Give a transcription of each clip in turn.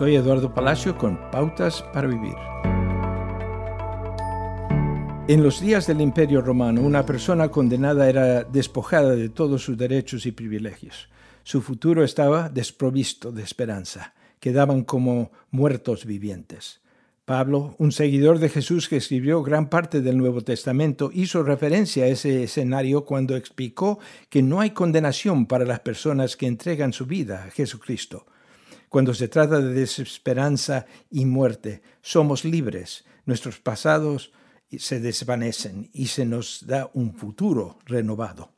Soy Eduardo Palacio con Pautas para Vivir. En los días del Imperio Romano, una persona condenada era despojada de todos sus derechos y privilegios. Su futuro estaba desprovisto de esperanza. Quedaban como muertos vivientes. Pablo, un seguidor de Jesús que escribió gran parte del Nuevo Testamento, hizo referencia a ese escenario cuando explicó que no hay condenación para las personas que entregan su vida a Jesucristo. Cuando se trata de desesperanza y muerte, somos libres. Nuestros pasados se desvanecen y se nos da un futuro renovado.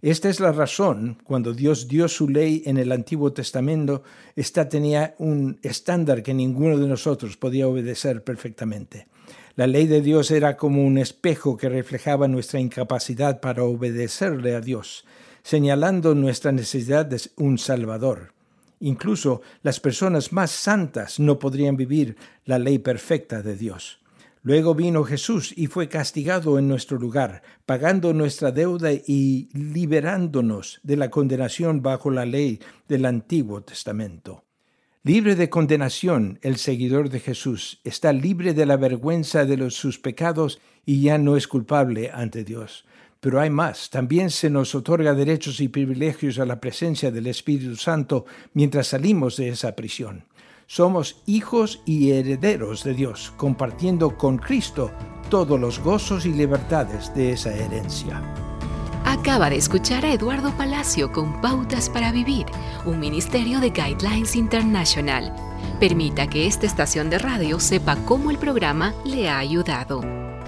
Esta es la razón, cuando Dios dio su ley en el Antiguo Testamento, esta tenía un estándar que ninguno de nosotros podía obedecer perfectamente. La ley de Dios era como un espejo que reflejaba nuestra incapacidad para obedecerle a Dios, señalando nuestra necesidad de un Salvador. Incluso las personas más santas no podrían vivir la ley perfecta de Dios. Luego vino Jesús y fue castigado en nuestro lugar, pagando nuestra deuda y liberándonos de la condenación bajo la ley del Antiguo Testamento. Libre de condenación, el seguidor de Jesús está libre de la vergüenza de los, sus pecados y ya no es culpable ante Dios. Pero hay más, también se nos otorga derechos y privilegios a la presencia del Espíritu Santo mientras salimos de esa prisión. Somos hijos y herederos de Dios, compartiendo con Cristo todos los gozos y libertades de esa herencia. Acaba de escuchar a Eduardo Palacio con Pautas para Vivir, un ministerio de Guidelines International. Permita que esta estación de radio sepa cómo el programa le ha ayudado.